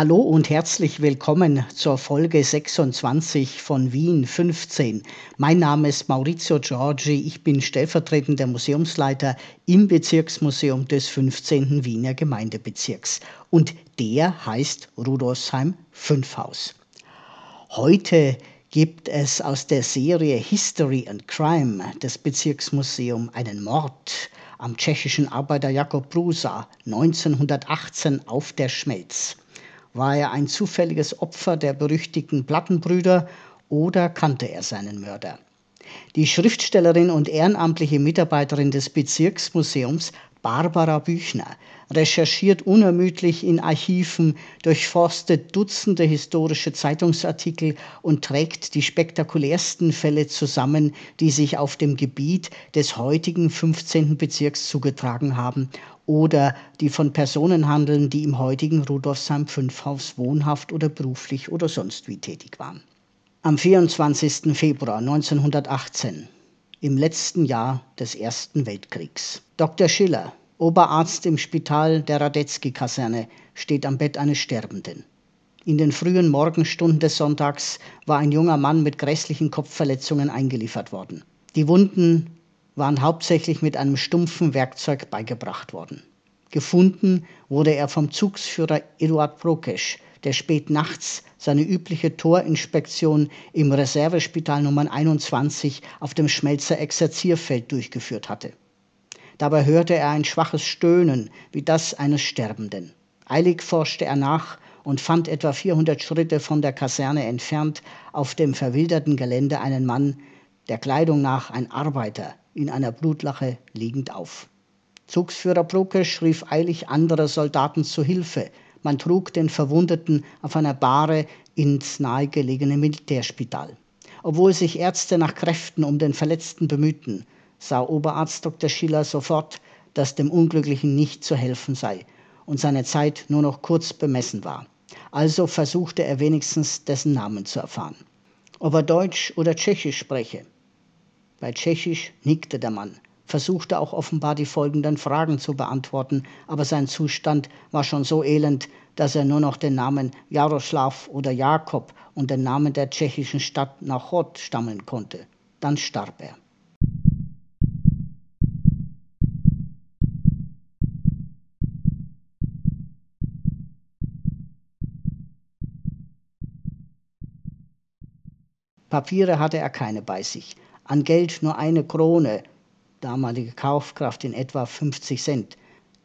Hallo und herzlich willkommen zur Folge 26 von Wien 15. Mein Name ist Maurizio Giorgi, ich bin stellvertretender Museumsleiter im Bezirksmuseum des 15. Wiener Gemeindebezirks und der heißt Rudolfsheim 5 Haus. Heute gibt es aus der Serie History and Crime des Bezirksmuseums einen Mord am tschechischen Arbeiter Jakob Brusa 1918 auf der Schmelz. War er ein zufälliges Opfer der berüchtigten Plattenbrüder oder kannte er seinen Mörder? Die Schriftstellerin und ehrenamtliche Mitarbeiterin des Bezirksmuseums Barbara Büchner recherchiert unermüdlich in Archiven, durchforstet Dutzende historische Zeitungsartikel und trägt die spektakulärsten Fälle zusammen, die sich auf dem Gebiet des heutigen 15. Bezirks zugetragen haben oder die von Personen handeln, die im heutigen Rudolfsheim 5 Haus wohnhaft oder beruflich oder sonst wie tätig waren. Am 24. Februar 1918, im letzten Jahr des Ersten Weltkriegs. Dr. Schiller, Oberarzt im Spital der Radetzky-Kaserne, steht am Bett eines Sterbenden. In den frühen Morgenstunden des Sonntags war ein junger Mann mit grässlichen Kopfverletzungen eingeliefert worden. Die Wunden waren hauptsächlich mit einem stumpfen Werkzeug beigebracht worden. Gefunden wurde er vom Zugsführer Eduard Prokesch, der spät nachts seine übliche Torinspektion im Reservespital Nummer 21 auf dem Schmelzer Exerzierfeld durchgeführt hatte. Dabei hörte er ein schwaches Stöhnen wie das eines Sterbenden. Eilig forschte er nach und fand etwa 400 Schritte von der Kaserne entfernt auf dem verwilderten Gelände einen Mann, der Kleidung nach ein Arbeiter, in einer Blutlache liegend auf. Zugsführer Prokesch rief eilig andere Soldaten zu Hilfe. Man trug den Verwundeten auf einer Bahre ins nahegelegene Militärspital. Obwohl sich Ärzte nach Kräften um den Verletzten bemühten, sah Oberarzt Dr. Schiller sofort, dass dem Unglücklichen nicht zu helfen sei und seine Zeit nur noch kurz bemessen war. Also versuchte er wenigstens dessen Namen zu erfahren. Ob er Deutsch oder Tschechisch spreche, bei Tschechisch nickte der Mann, versuchte auch offenbar die folgenden Fragen zu beantworten, aber sein Zustand war schon so elend, dass er nur noch den Namen Jaroslav oder Jakob und den Namen der tschechischen Stadt Nachod stammeln konnte. Dann starb er. Papiere hatte er keine bei sich an Geld nur eine Krone, damalige Kaufkraft in etwa 50 Cent.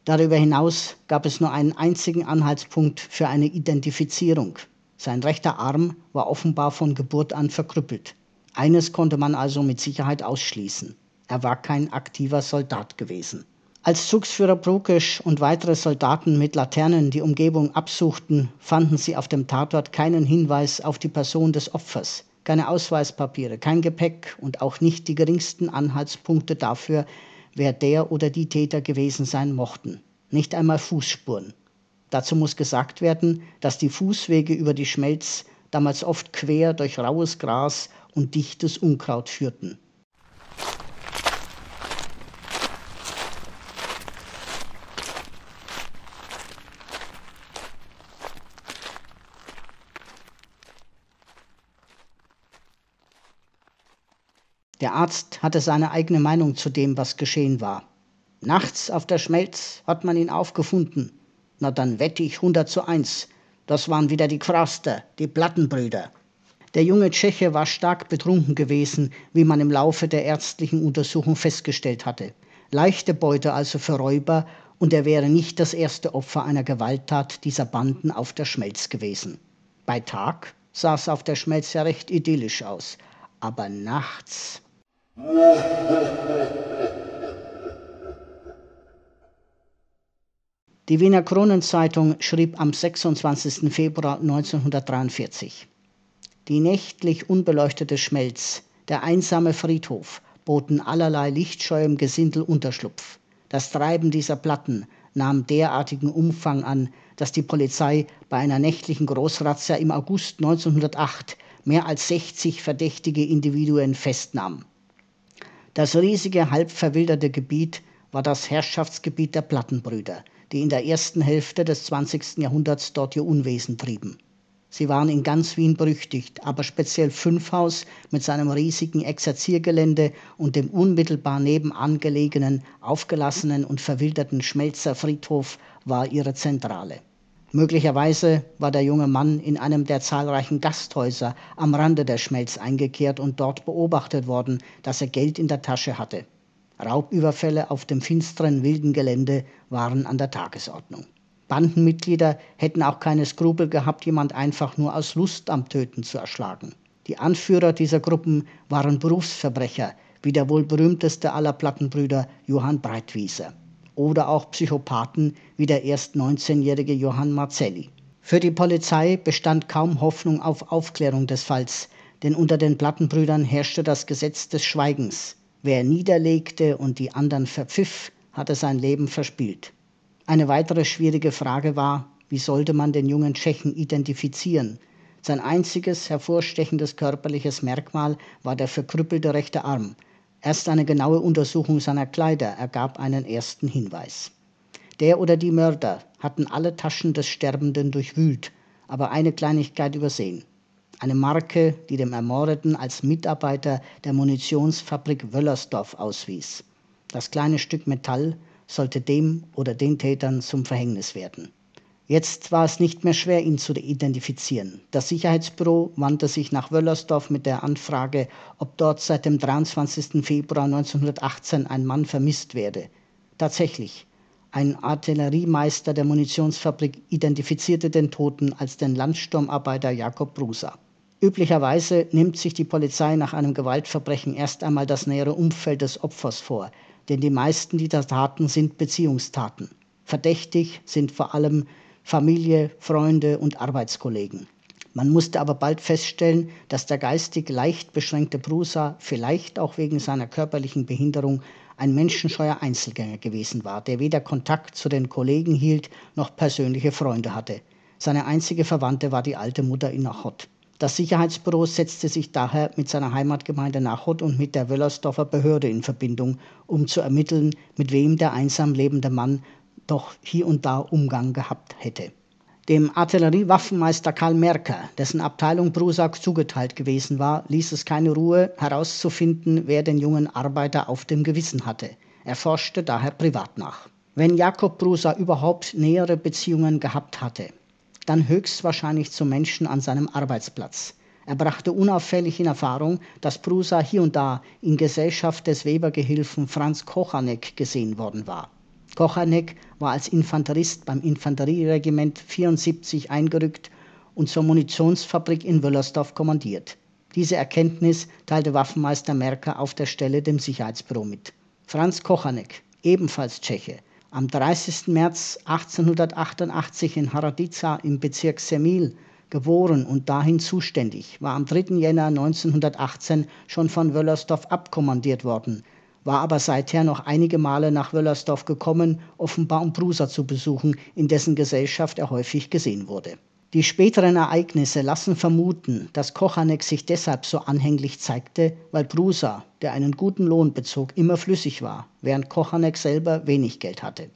Darüber hinaus gab es nur einen einzigen Anhaltspunkt für eine Identifizierung. Sein rechter Arm war offenbar von Geburt an verkrüppelt. Eines konnte man also mit Sicherheit ausschließen. Er war kein aktiver Soldat gewesen. Als Zugsführer Prokesch und weitere Soldaten mit Laternen die Umgebung absuchten, fanden sie auf dem Tatort keinen Hinweis auf die Person des Opfers keine Ausweispapiere, kein Gepäck und auch nicht die geringsten Anhaltspunkte dafür, wer der oder die Täter gewesen sein mochten. Nicht einmal Fußspuren. Dazu muss gesagt werden, dass die Fußwege über die Schmelz damals oft quer durch raues Gras und dichtes Unkraut führten. Der Arzt hatte seine eigene Meinung zu dem, was geschehen war. Nachts auf der Schmelz hat man ihn aufgefunden. Na dann wette ich 100 zu 1. Das waren wieder die Kraster, die Plattenbrüder. Der junge Tscheche war stark betrunken gewesen, wie man im Laufe der ärztlichen Untersuchung festgestellt hatte. Leichte Beute also für Räuber und er wäre nicht das erste Opfer einer Gewalttat dieser Banden auf der Schmelz gewesen. Bei Tag sah es auf der Schmelz ja recht idyllisch aus, aber nachts. Die Wiener Kronenzeitung schrieb am 26. Februar 1943. Die nächtlich unbeleuchtete Schmelz, der einsame Friedhof boten allerlei lichtscheuem Gesindel Unterschlupf. Das Treiben dieser Platten nahm derartigen Umfang an, dass die Polizei bei einer nächtlichen Großrazzia im August 1908 mehr als 60 verdächtige Individuen festnahm. Das riesige, halb verwilderte Gebiet war das Herrschaftsgebiet der Plattenbrüder, die in der ersten Hälfte des 20. Jahrhunderts dort ihr Unwesen trieben. Sie waren in ganz Wien berüchtigt, aber speziell Fünfhaus mit seinem riesigen Exerziergelände und dem unmittelbar nebenan gelegenen, aufgelassenen und verwilderten Schmelzer Friedhof war ihre Zentrale. Möglicherweise war der junge Mann in einem der zahlreichen Gasthäuser am Rande der Schmelz eingekehrt und dort beobachtet worden, dass er Geld in der Tasche hatte. Raubüberfälle auf dem finsteren wilden Gelände waren an der Tagesordnung. Bandenmitglieder hätten auch keine Skrupel gehabt, jemand einfach nur aus Lust am Töten zu erschlagen. Die Anführer dieser Gruppen waren Berufsverbrecher, wie der wohl berühmteste aller Plattenbrüder Johann Breitwieser. Oder auch Psychopathen wie der erst 19-jährige Johann Marzelli. Für die Polizei bestand kaum Hoffnung auf Aufklärung des Falls, denn unter den Plattenbrüdern herrschte das Gesetz des Schweigens. Wer niederlegte und die anderen verpfiff, hatte sein Leben verspielt. Eine weitere schwierige Frage war, wie sollte man den jungen Tschechen identifizieren? Sein einziges hervorstechendes körperliches Merkmal war der verkrüppelte rechte Arm. Erst eine genaue Untersuchung seiner Kleider ergab einen ersten Hinweis. Der oder die Mörder hatten alle Taschen des Sterbenden durchwühlt, aber eine Kleinigkeit übersehen. Eine Marke, die dem Ermordeten als Mitarbeiter der Munitionsfabrik Wöllersdorf auswies. Das kleine Stück Metall sollte dem oder den Tätern zum Verhängnis werden. Jetzt war es nicht mehr schwer, ihn zu identifizieren. Das Sicherheitsbüro wandte sich nach Wöllersdorf mit der Anfrage, ob dort seit dem 23. Februar 1918 ein Mann vermisst werde. Tatsächlich, ein Artilleriemeister der Munitionsfabrik identifizierte den Toten als den Landsturmarbeiter Jakob Brusa. Üblicherweise nimmt sich die Polizei nach einem Gewaltverbrechen erst einmal das nähere Umfeld des Opfers vor denn die meisten dieser Taten sind Beziehungstaten. Verdächtig sind vor allem Familie, Freunde und Arbeitskollegen. Man musste aber bald feststellen, dass der geistig leicht beschränkte Prusa vielleicht auch wegen seiner körperlichen Behinderung ein menschenscheuer Einzelgänger gewesen war, der weder Kontakt zu den Kollegen hielt noch persönliche Freunde hatte. Seine einzige Verwandte war die alte Mutter in Nachot. Das Sicherheitsbüro setzte sich daher mit seiner Heimatgemeinde Nachod und mit der Wöllersdorfer Behörde in Verbindung, um zu ermitteln, mit wem der einsam lebende Mann doch hier und da Umgang gehabt hätte. Dem Artilleriewaffenmeister Karl Merker, dessen Abteilung Brusak zugeteilt gewesen war, ließ es keine Ruhe, herauszufinden, wer den jungen Arbeiter auf dem Gewissen hatte. Er forschte daher privat nach. Wenn Jakob Brusa überhaupt nähere Beziehungen gehabt hatte, dann höchstwahrscheinlich zum Menschen an seinem Arbeitsplatz. Er brachte unauffällig in Erfahrung, dass Prusa hier und da in Gesellschaft des Webergehilfen Franz Kochanek gesehen worden war. Kochanek war als Infanterist beim Infanterieregiment 74 eingerückt und zur Munitionsfabrik in Wöllersdorf kommandiert. Diese Erkenntnis teilte Waffenmeister Merker auf der Stelle dem Sicherheitsbüro mit. Franz Kochanek, ebenfalls Tscheche, am 30. März 1888 in Haradica im Bezirk Semil geboren und dahin zuständig, war am 3. Jänner 1918 schon von Wöllersdorf abkommandiert worden, war aber seither noch einige Male nach Wöllersdorf gekommen, offenbar um Prusa zu besuchen, in dessen Gesellschaft er häufig gesehen wurde. Die späteren Ereignisse lassen vermuten, dass Kochanek sich deshalb so anhänglich zeigte, weil Prusa, der einen guten Lohn bezog, immer flüssig war, während Kochanek selber wenig Geld hatte.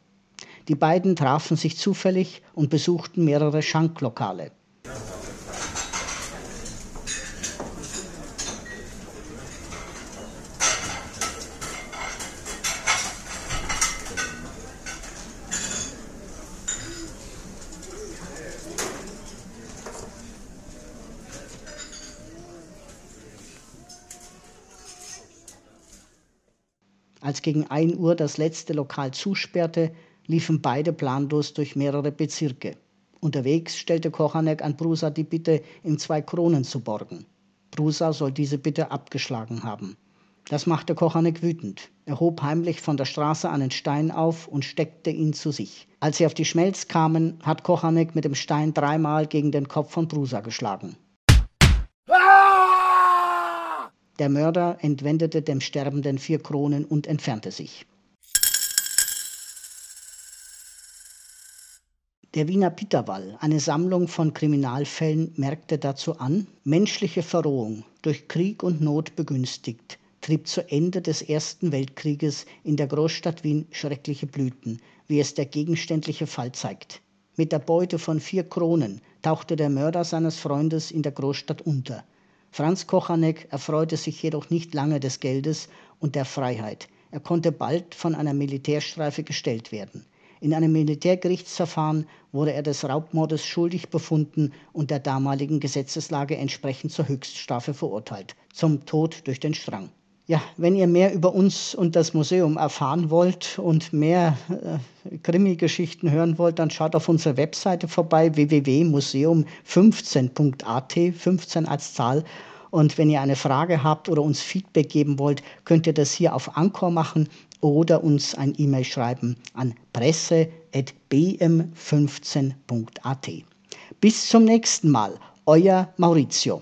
Die beiden trafen sich zufällig und besuchten mehrere Schanklokale. Als gegen 1 Uhr das letzte Lokal zusperrte, liefen beide planlos durch mehrere Bezirke. Unterwegs stellte Kochanek an Prusa die Bitte, ihm zwei Kronen zu borgen. Prusa soll diese Bitte abgeschlagen haben. Das machte Kochanek wütend. Er hob heimlich von der Straße einen Stein auf und steckte ihn zu sich. Als sie auf die Schmelz kamen, hat Kochanek mit dem Stein dreimal gegen den Kopf von Prusa geschlagen. Der Mörder entwendete dem Sterbenden vier Kronen und entfernte sich. Der Wiener Pitterwall, eine Sammlung von Kriminalfällen, merkte dazu an, menschliche Verrohung, durch Krieg und Not begünstigt, trieb zu Ende des Ersten Weltkrieges in der Großstadt Wien schreckliche Blüten, wie es der gegenständliche Fall zeigt. Mit der Beute von vier Kronen tauchte der Mörder seines Freundes in der Großstadt unter. Franz Kochanek erfreute sich jedoch nicht lange des Geldes und der Freiheit. Er konnte bald von einer Militärstreife gestellt werden. In einem Militärgerichtsverfahren wurde er des Raubmordes schuldig befunden und der damaligen Gesetzeslage entsprechend zur Höchststrafe verurteilt, zum Tod durch den Strang. Ja, wenn ihr mehr über uns und das Museum erfahren wollt und mehr äh, Krimi-Geschichten hören wollt, dann schaut auf unsere Webseite vorbei www.museum15.at, 15 als Zahl. Und wenn ihr eine Frage habt oder uns Feedback geben wollt, könnt ihr das hier auf Anchor machen oder uns ein E-Mail schreiben an presse.bm15.at. Bis zum nächsten Mal, euer Maurizio.